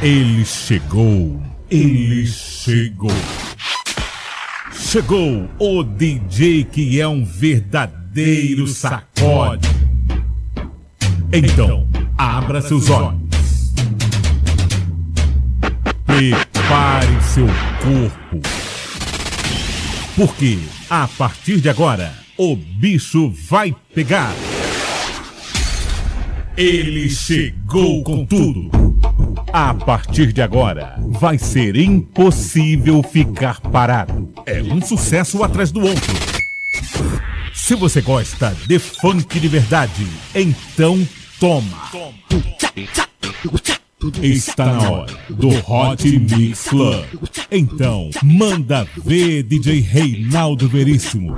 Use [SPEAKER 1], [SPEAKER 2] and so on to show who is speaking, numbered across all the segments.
[SPEAKER 1] Ele chegou, ele chegou. Chegou o DJ que é um verdadeiro sacode. Então, abra seus olhos. Prepare seu corpo. Porque a partir de agora, o bicho vai pegar. Ele chegou com tudo. A partir de agora, vai ser impossível ficar parado. É um sucesso atrás do outro. Se você gosta de funk de verdade, então toma. Está na hora do Hot Mix Club. Então, manda ver DJ Reinaldo Veríssimo.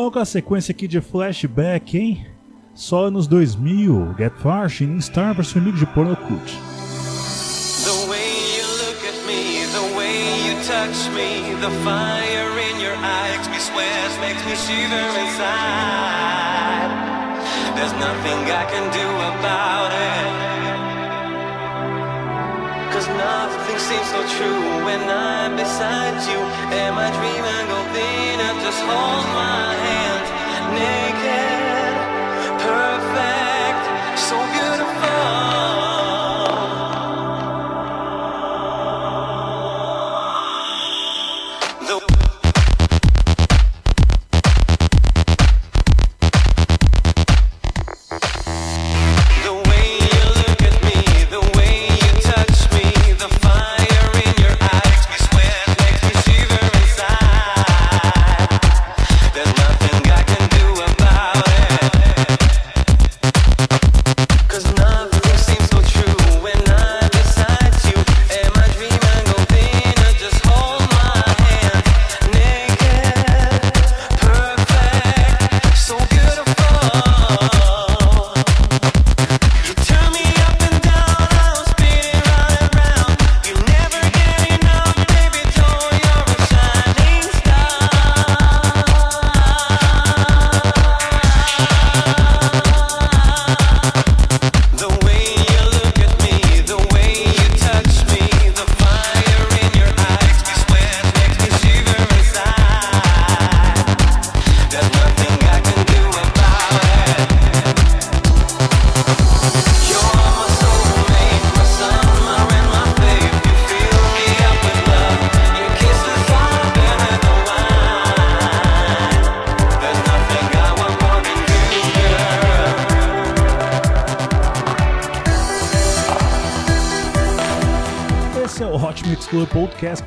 [SPEAKER 2] Olha a sequência aqui de flashback, hein? Só anos 2000, Get Far, Shining Star seu amigo de porno cult.
[SPEAKER 3] The way you look at me, the way you touch me, the fire in your eyes me sweat, makes me shiver inside. There's nothing I can do about it. Cause nothing seems so true when I'm beside you. Am I dreaming of being just hold my hand naked,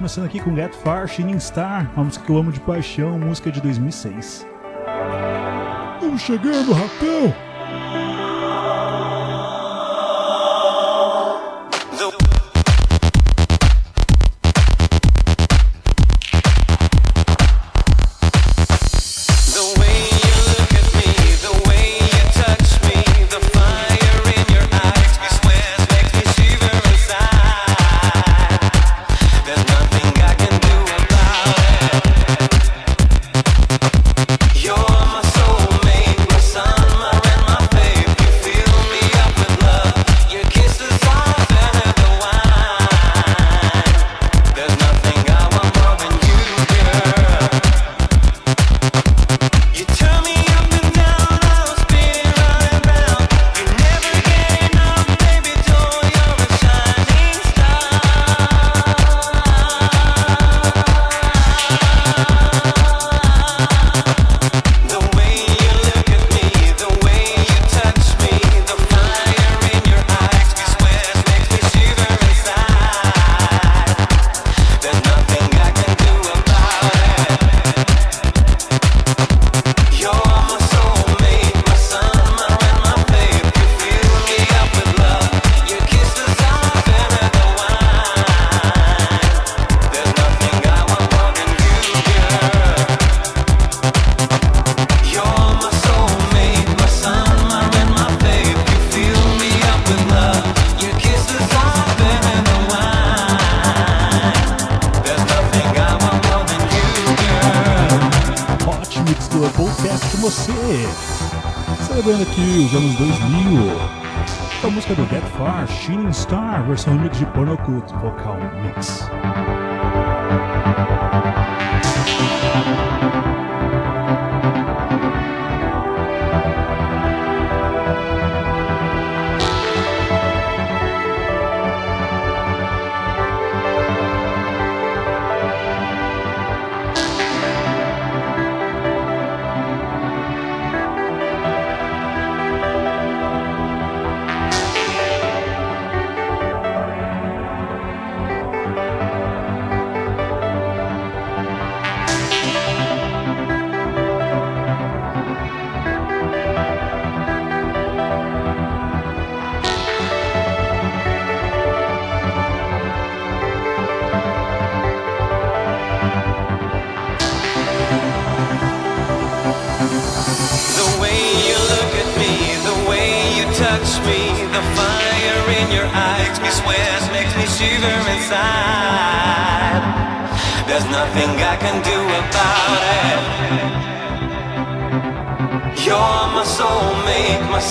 [SPEAKER 2] começando aqui com Get Far, Shining Star, uma música que eu amo de paixão, música de 2006. Estamos chegando, ratão!
[SPEAKER 3] Star, versão remix de Porno Cult, vocal mix.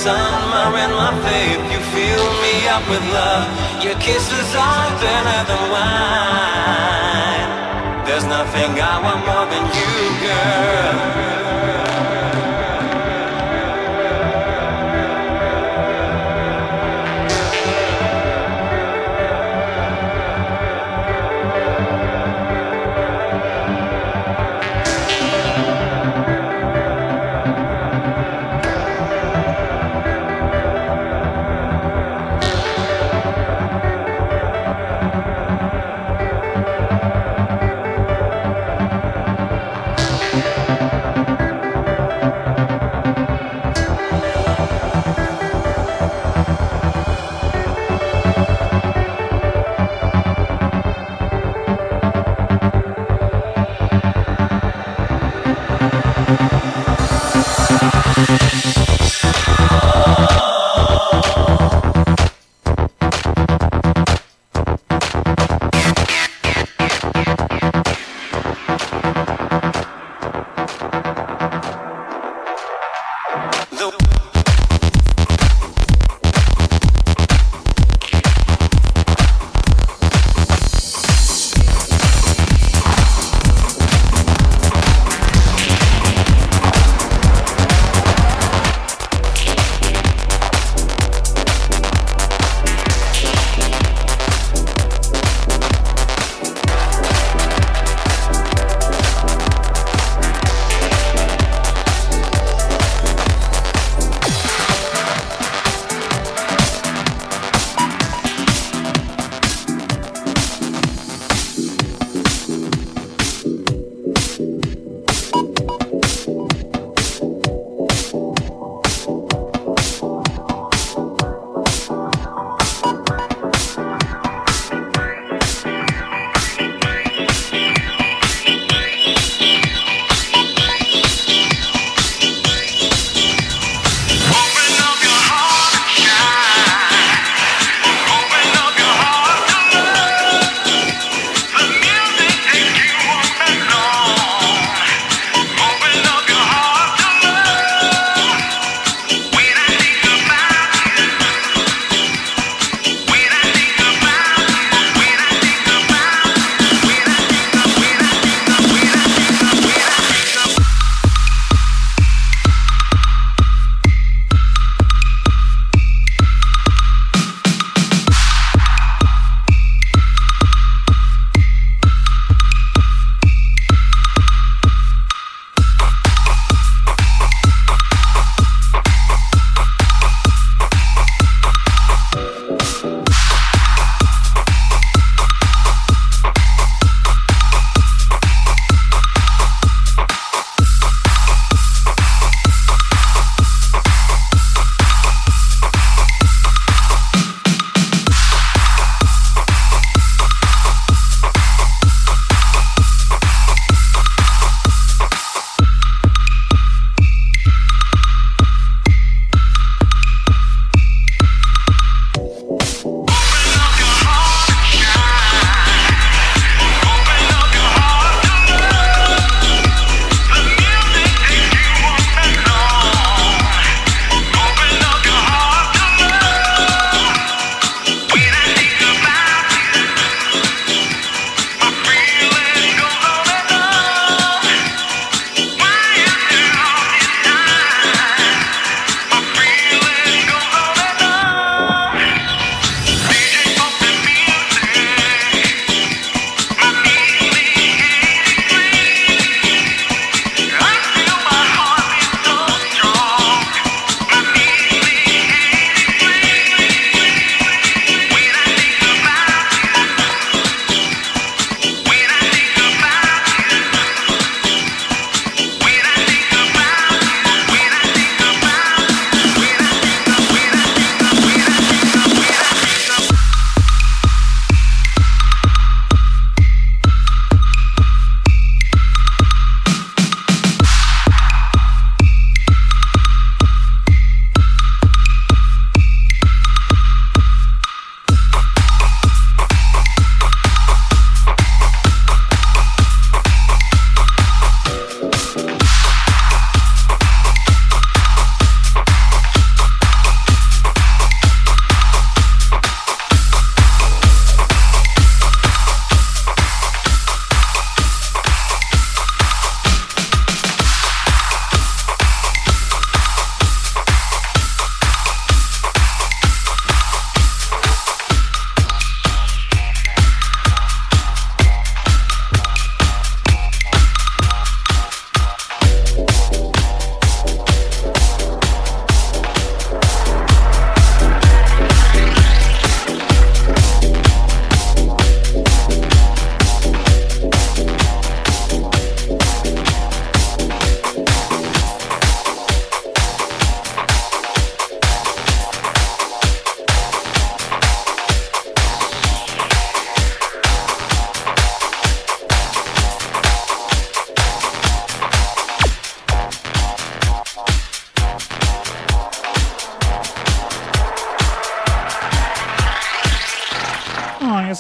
[SPEAKER 4] Sun, my rain, my faith. You fill me up with love. Your kisses are better than wine. There's nothing I want more than you, girl.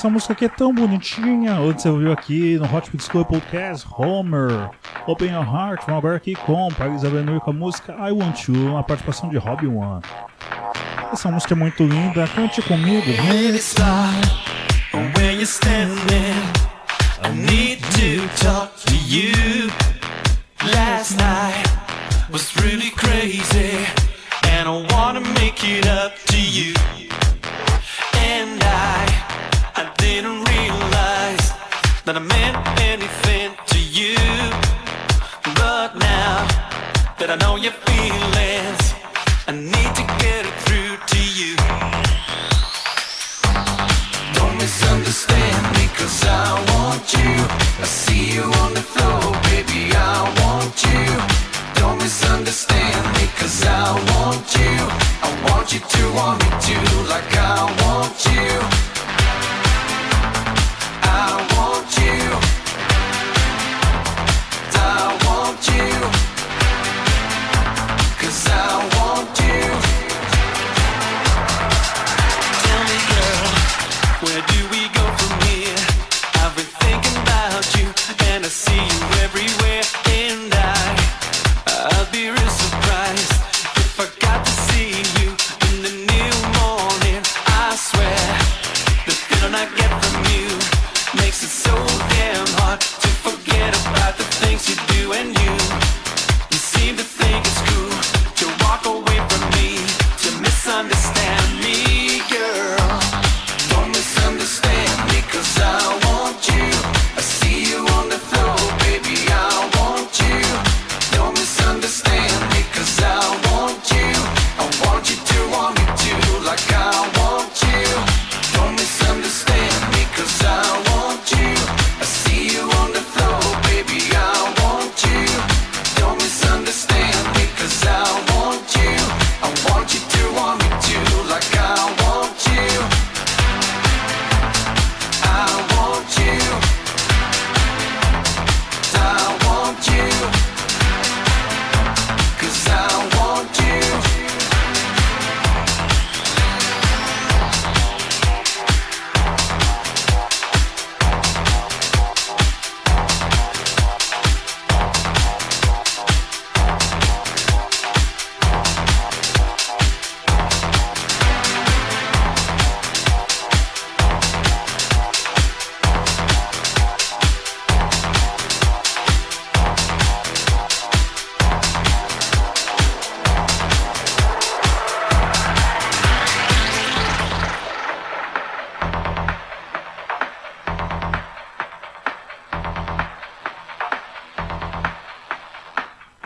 [SPEAKER 2] Essa música aqui é tão bonitinha. Onde você ouviu aqui no Hot Mix Club Podcast, Homer, Open Your Heart. Vamos agora aqui com Paris Avenue com a música I Want You, a participação de Robbie One. Essa música é muito linda, cante comigo.
[SPEAKER 5] Was really crazy, and I wanna make it up to you. Didn't realize that I meant anything to you. But now that I know your feelings, I need to get it through to you. Don't misunderstand me, cause I want you. I see you on the floor, baby, I want you. Don't misunderstand me, cause I want you. I want you to want me too, like I want you.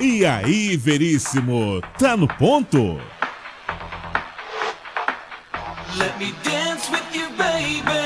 [SPEAKER 1] E aí, Veríssimo, tá no ponto?
[SPEAKER 5] Let me dance with you, baby.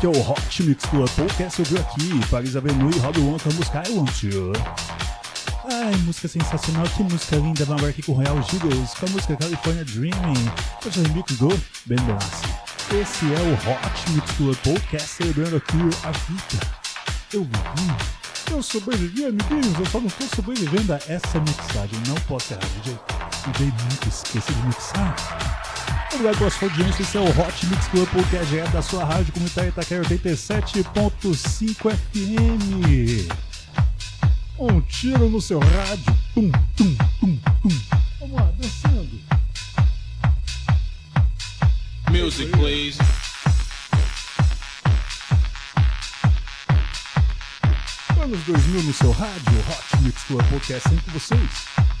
[SPEAKER 2] Aqui é o Hot Mix Club Podcast. Eu vi aqui, Paris Avenue e Robbie One com a música I Want You. Ai, música sensacional, que música linda. Vamos aqui com o Royal Giggles, com a música California Dreaming. É o remix do Ben Benassi. Esse é o Hot Mix Club Podcast, celebrando aqui a vida. Eu vivi, eu sobrevivi, amiguinhos. Eu só não tô sobrevivendo a essa mixagem. Não posso errar, DJ. Me dei muito, esqueci de mixar. Sua audiência. Esse é o Hot Mix Club Podcast é da sua rádio comunitária Itaquera 87.5 FM. Um tiro no seu rádio. Tum, tum, tum, tum. Vamos lá, dançando.
[SPEAKER 6] Music, please.
[SPEAKER 2] Anos 2000 no seu rádio. Hot Mix Club Podcast sempre com vocês.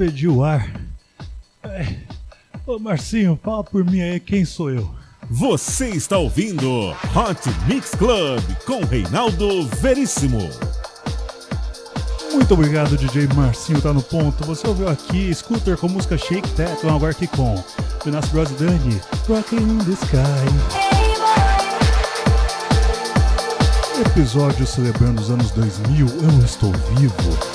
[SPEAKER 7] Perdi o ar. É. Ô Marcinho, fala por mim aí quem sou eu.
[SPEAKER 1] Você está ouvindo Hot Mix Club com Reinaldo Veríssimo.
[SPEAKER 7] Muito obrigado, DJ Marcinho, tá no ponto. Você ouviu aqui Scooter com música Shake That, um agora aqui com Jonas Bros. Dani, Rockin' in the Sky. Episódio celebrando os anos 2000, eu estou vivo.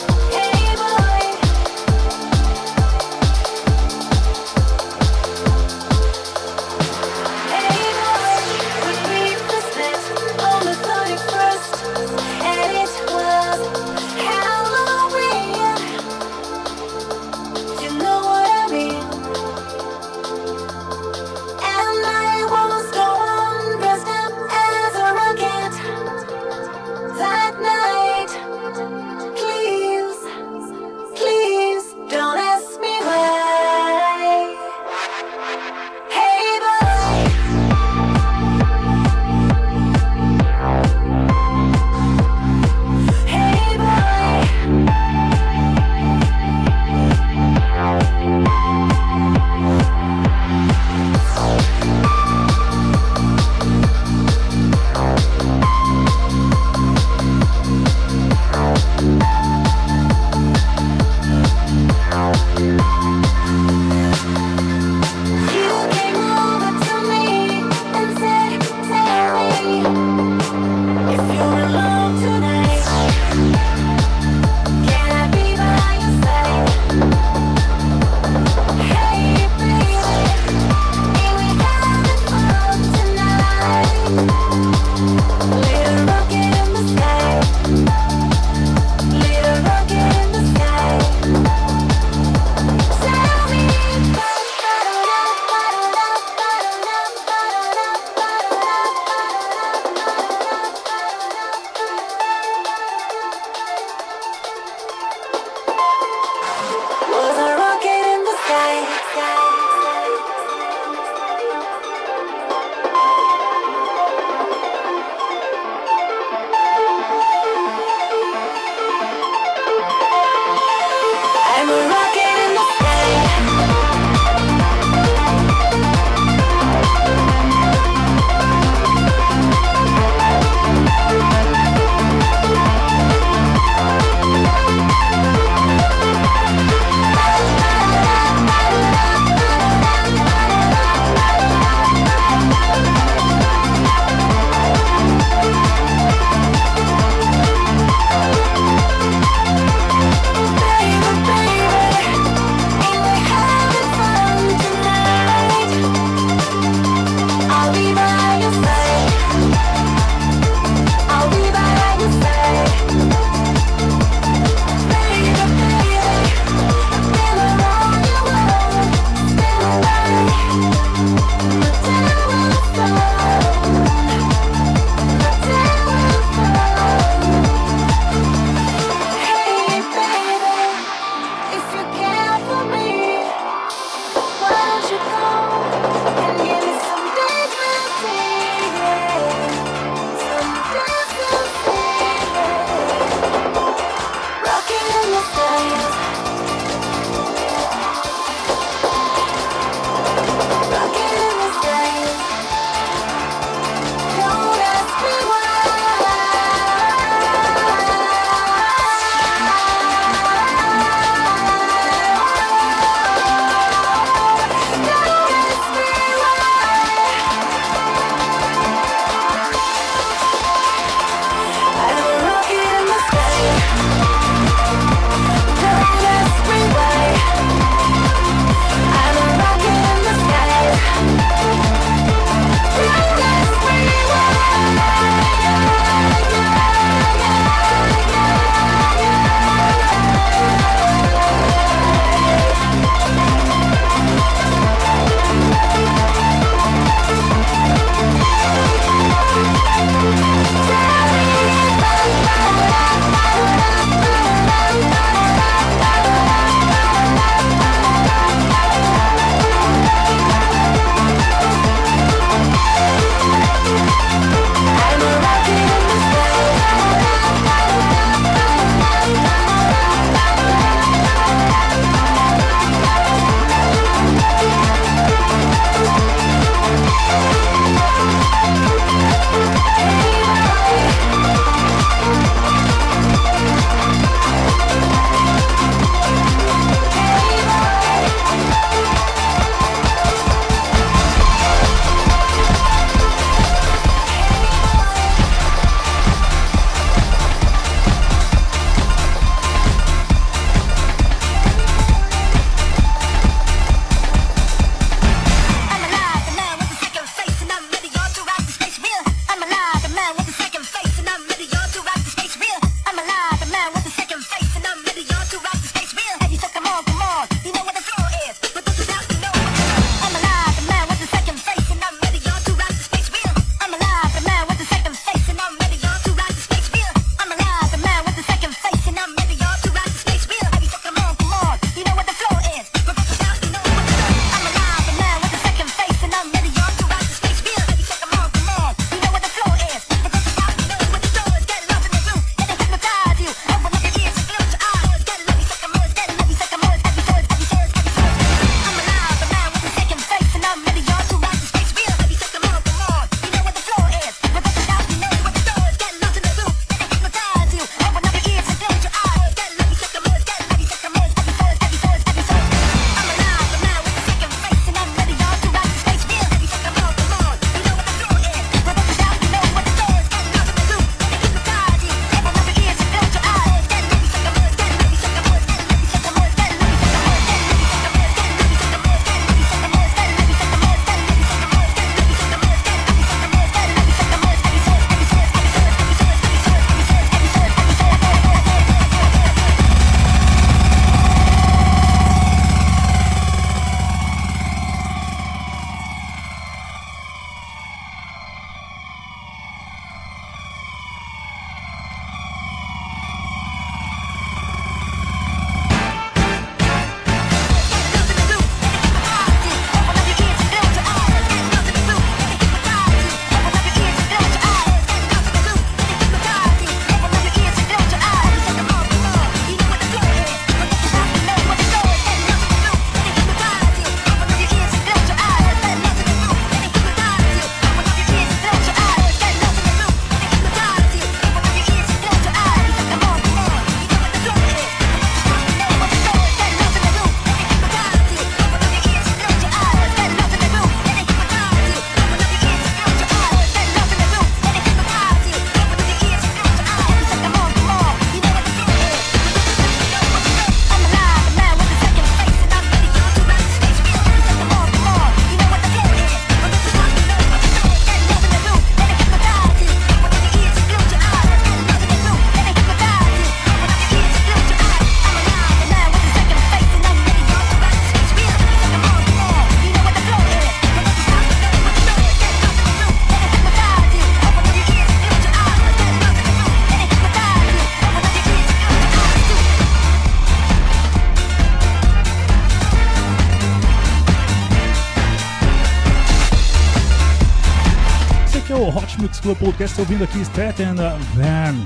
[SPEAKER 8] Club Podcast ouvindo aqui Staten Van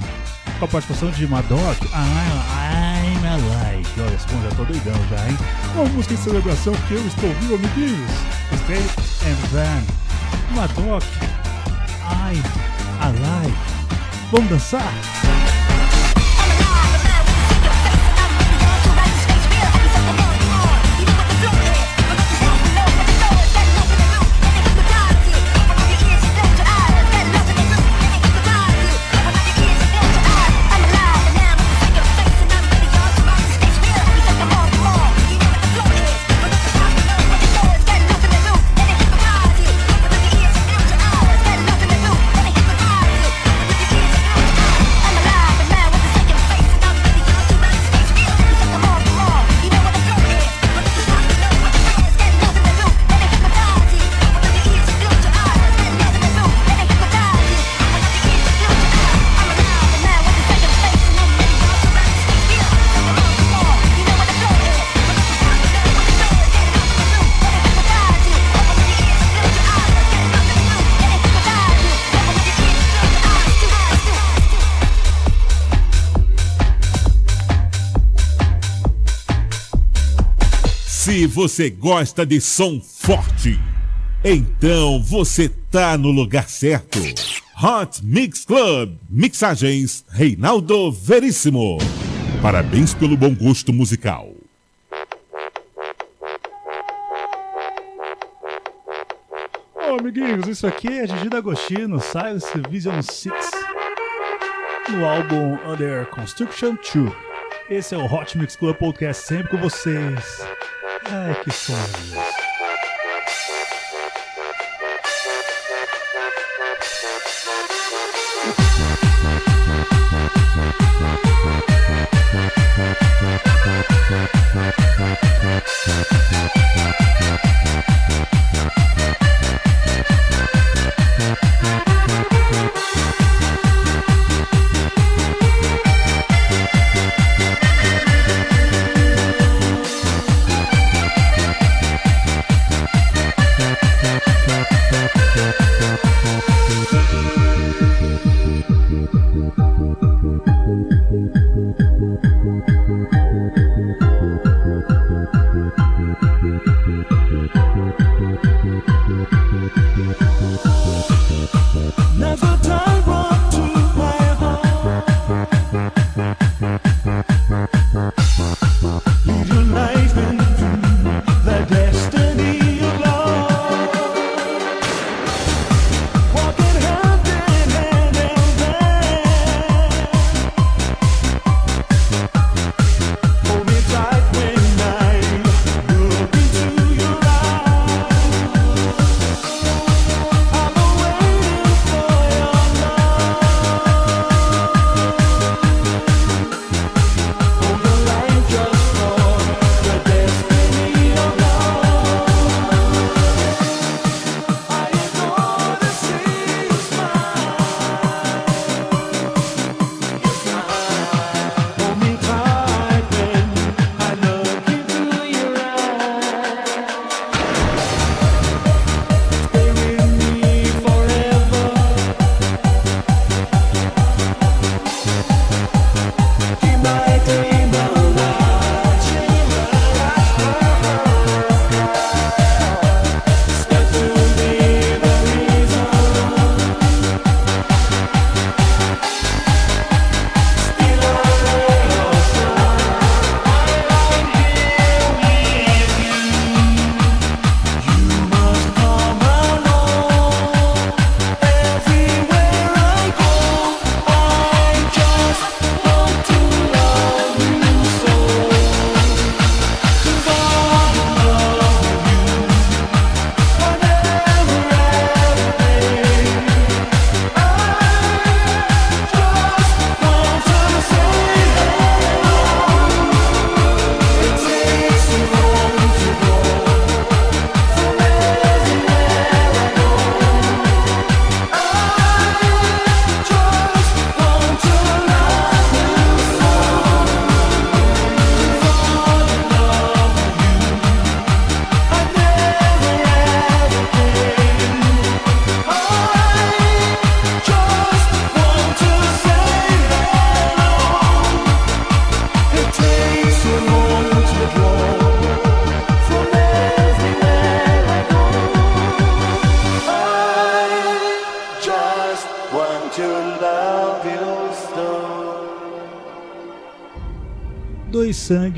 [SPEAKER 8] com a participação de Madoc. I'm Alive. Olha, esse bom, já tô doidão já, hein? Uma música em celebração que eu estou ouvindo, amiguinhos. Staten Van. Madoc. I'm Alive. Vamos dançar?
[SPEAKER 1] Você gosta de som forte, então você tá no lugar certo. Hot Mix Club, mixagens Reinaldo Veríssimo. Parabéns pelo bom gosto musical.
[SPEAKER 8] Amiguinhos, isso aqui é Gigi D'Agostino, Silence Vision 6, no álbum Under Construction 2. Esse é o Hot Mix Club Podcast, sempre com vocês. Ai, que sonho.
[SPEAKER 2] Thank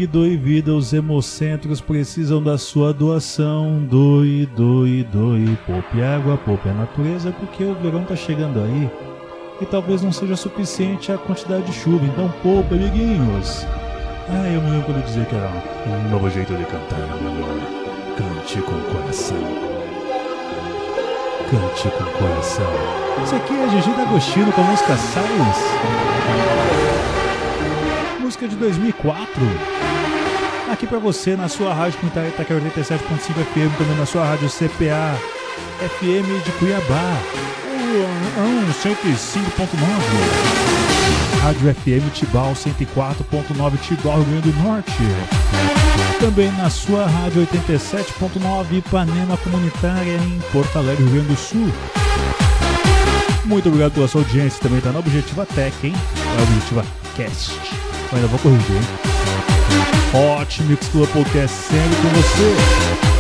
[SPEAKER 2] sangue, doe vida, os hemocentros precisam da sua doação. Doe, doe, doe. Poupe água, poupe a natureza, porque o verão tá chegando aí. E talvez não seja suficiente a quantidade de chuva, então poupe, amiguinhos. Ah, eu me lembro quando dizia que era um novo jeito de cantar, melhor. Cante com o coração. Cante com o coração. Isso aqui é Gigi D'Agostino com a música Silence. Música de 2004. Aqui pra você na sua rádio comunitária Itaquera 87.5 FM, também na sua rádio CPA FM de Cuiabá. Um 105.9. Rádio FM Tibau 104.9 Tibau, Rio Grande do Norte. Também na sua rádio 87.9 Ipanema Comunitária em Porto Alegre, Rio Grande do Sul. Muito obrigado pela sua audiência. Também está na Objetiva Tech, hein? É Objetiva Cast. Ainda vou corrigir? Hot Mix Club Podcast sempre com você.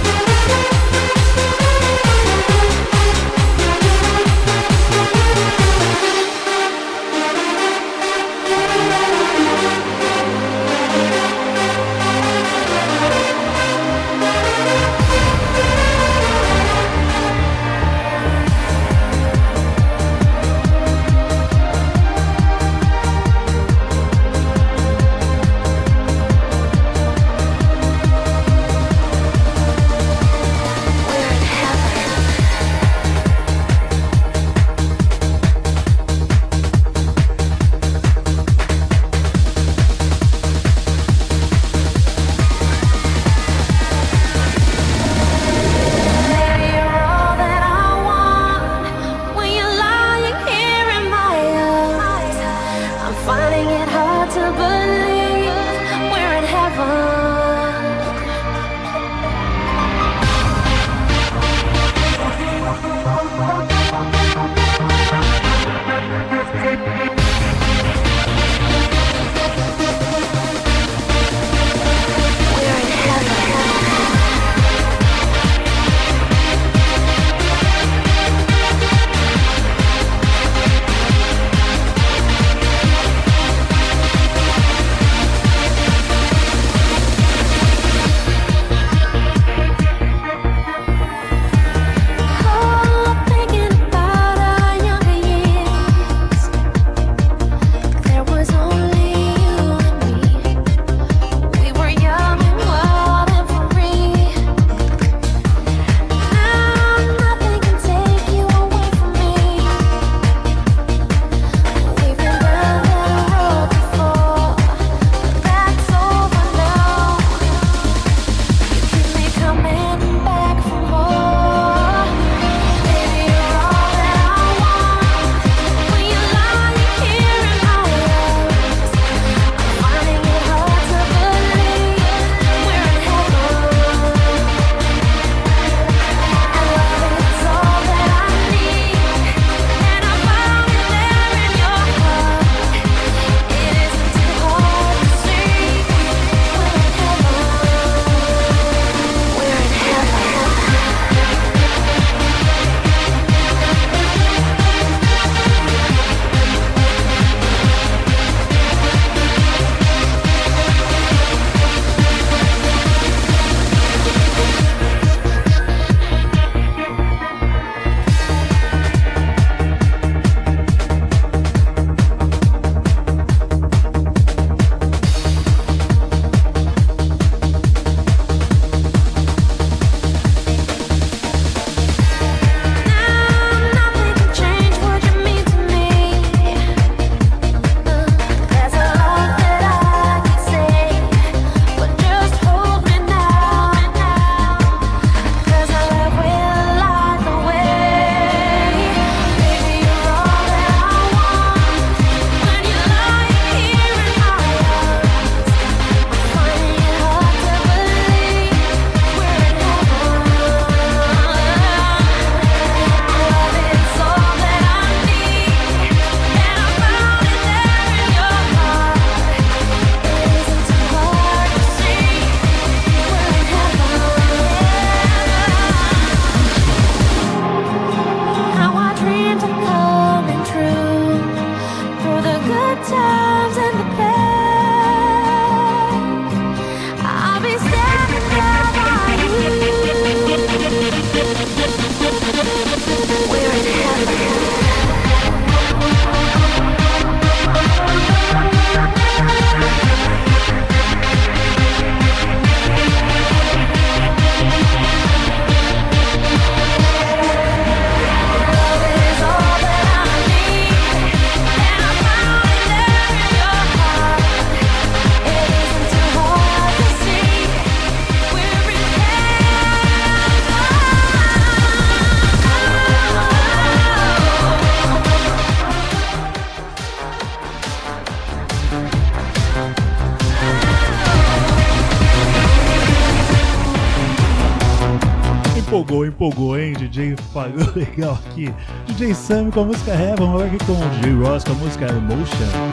[SPEAKER 5] pagou legal aqui. DJ Sam com a música Heaven, agora aqui com o DJ Ross com a música Emotion.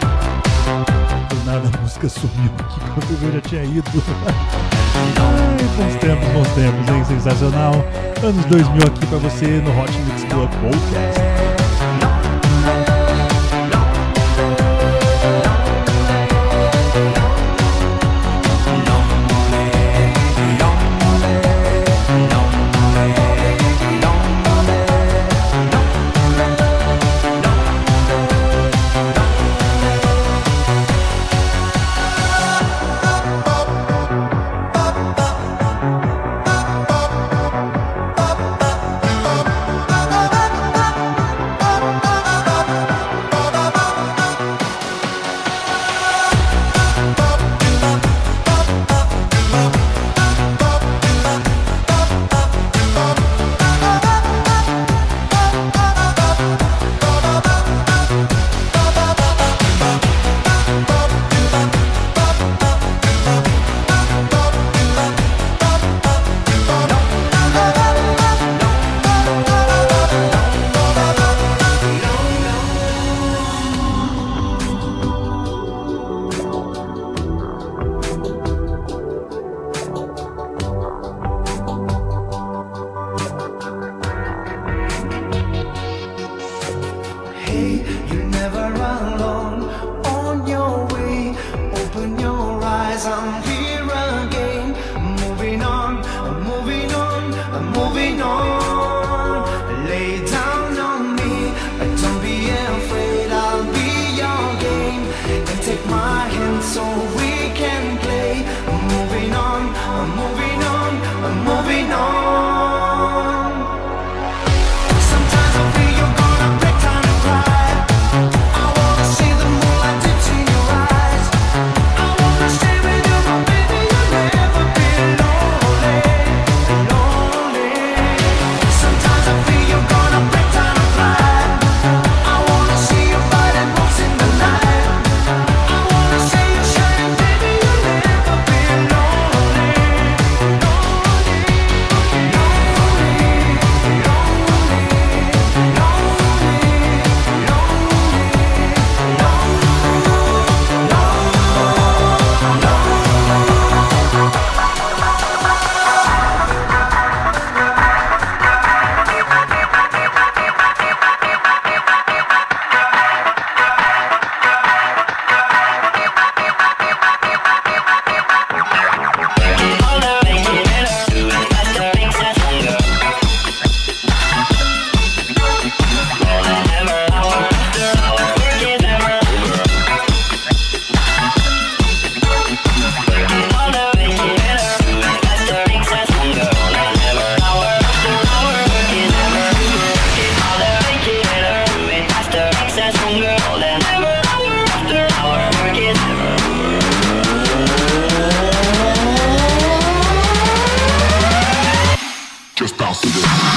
[SPEAKER 5] Do nada a música sumiu aqui, quando eu já tinha ido. Ai, bons tempos, bons tempos, hein? Sensacional. Anos 2000 aqui pra você no Hot Mix Club Podcast.
[SPEAKER 2] Yeah.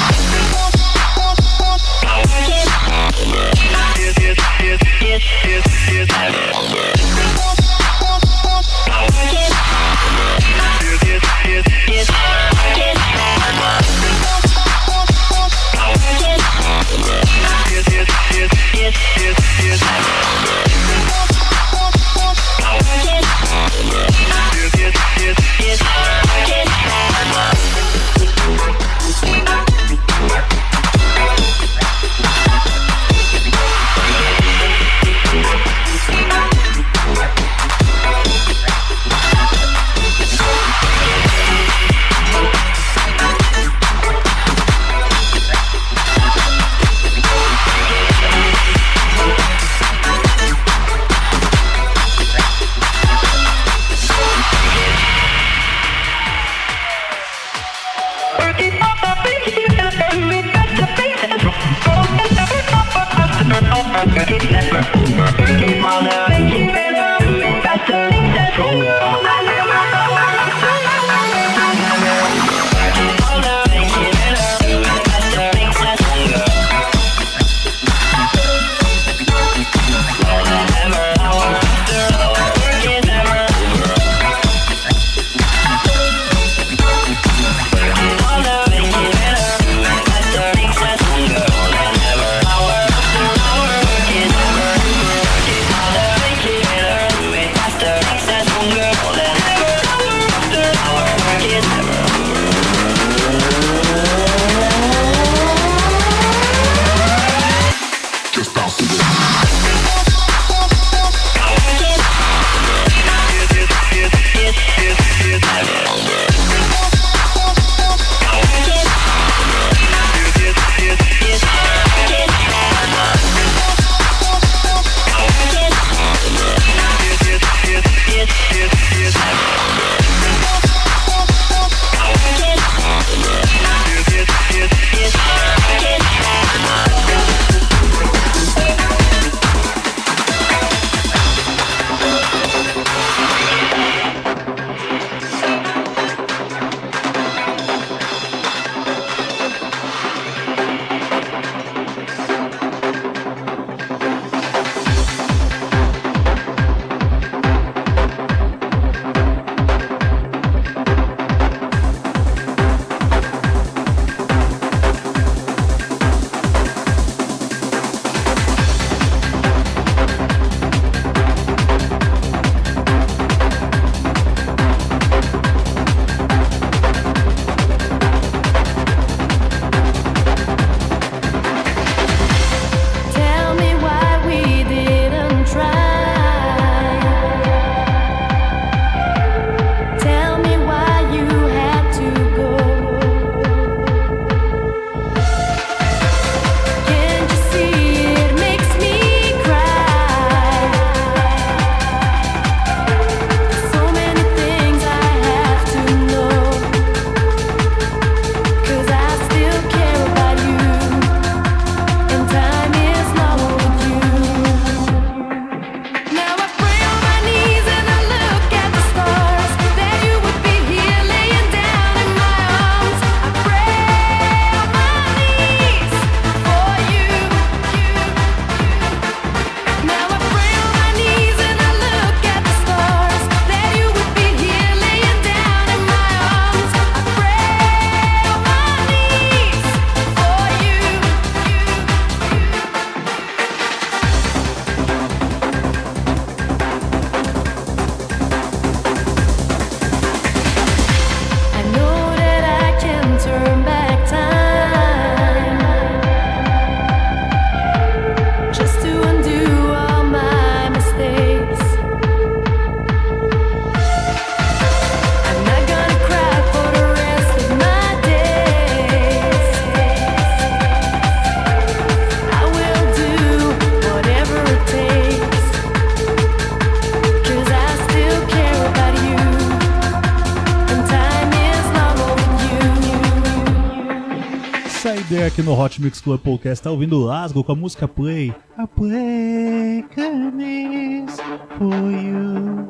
[SPEAKER 2] Hot Mix Club Podcast tá ouvindo o Lasgo com a música Play. A Play Canis for you.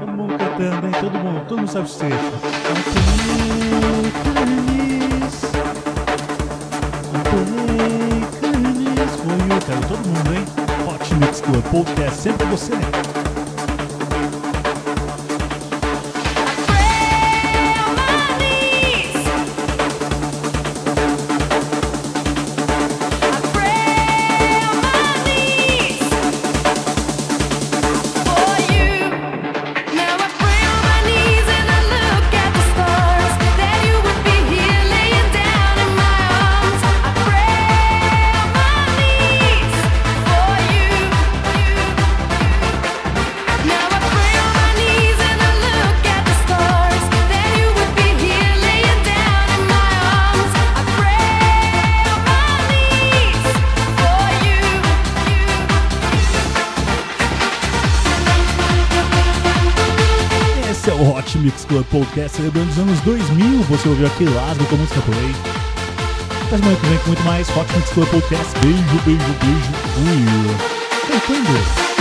[SPEAKER 2] Todo mundo cantando, hein? Todo mundo, todo mundo sabe o trecho. A Play Canis. A Play Canis for you. Quero todo mundo, hein? Hot Mix Club Podcast, sempre você. Club Podcast celebrando os anos 2000. Você ouviu aqui Lasgo com a música Play. Até semana que vem com muito mais Hot Mix Club Podcast. Beijo, beijo, beijo. Fui. Cantando.